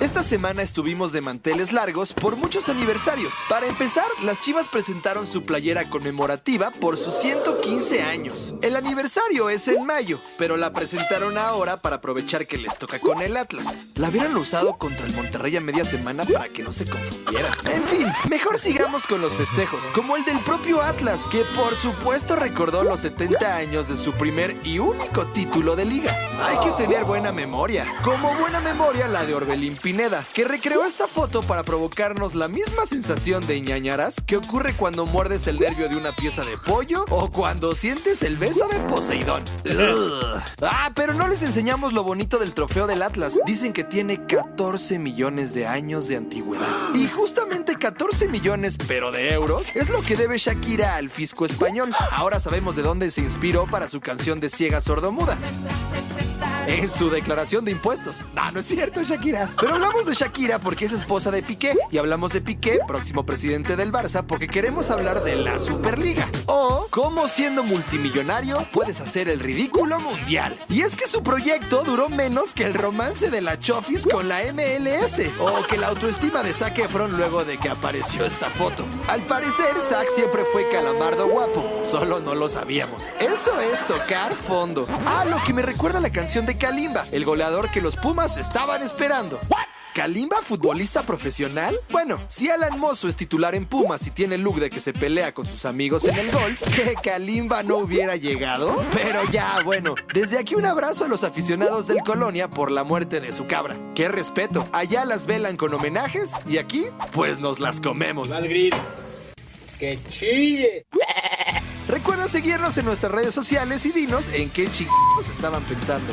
Esta semana estuvimos de manteles largos por muchos aniversarios. Para empezar, las Chivas presentaron su playera conmemorativa por sus 115 años. El aniversario es en mayo, pero la presentaron ahora para aprovechar que les toca con el Atlas. La hubieran usado contra el Monterrey a media semana para que no se confundieran. En fin, mejor sigamos con los festejos, como el del propio Atlas, que por supuesto recordó los 70 años de su primer y único título de liga. Hay que tener buena memoria, como buena memoria la de Orbelín Pineda, que recreó esta foto para provocarnos la misma sensación de ñañaras que ocurre cuando muerdes el nervio de una pieza de pollo o cuando sientes el beso de Poseidón. Ugh. Ah, pero no les enseñamos lo bonito del trofeo del Atlas. Dicen que tiene 14 millones de años de antigüedad. Y justamente 14 millones, pero de euros, es lo que debe Shakira al fisco español. Ahora sabemos de dónde se inspiró para su canción de ciega sordomuda. En su declaración de impuestos. Ah, no es cierto, Shakira. Pero hablamos de Shakira porque es esposa de Piqué. Y hablamos de Piqué, próximo presidente del Barça, porque queremos hablar de la Superliga. O cómo siendo multimillonario puedes hacer el ridículo mundial. Y es que su proyecto duró menos que el romance de la Chofis con la MLS. O que la autoestima de Zac Efron luego de que apareció esta foto. Al parecer, Zac siempre fue calamardo guapo. Solo no lo sabíamos. Eso es tocar fondo. Ah, lo que me recuerda a la canción de Kalimba, el goleador que los Pumas estaban esperando. ¿Kalimba, futbolista profesional? Bueno, si Alan Mozo es titular en Pumas y tiene el look de que se pelea con sus amigos en el golf, ¿que Kalimba no hubiera llegado? Pero ya, bueno, desde aquí un abrazo a los aficionados del Colonia por la muerte de su cabra. ¡Qué respeto! Allá las velan con homenajes y aquí, pues nos las comemos. ¡Que chille! Recuerda seguirnos en nuestras redes sociales y dinos en qué chicos estaban pensando.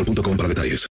boostmobile.com para detalles.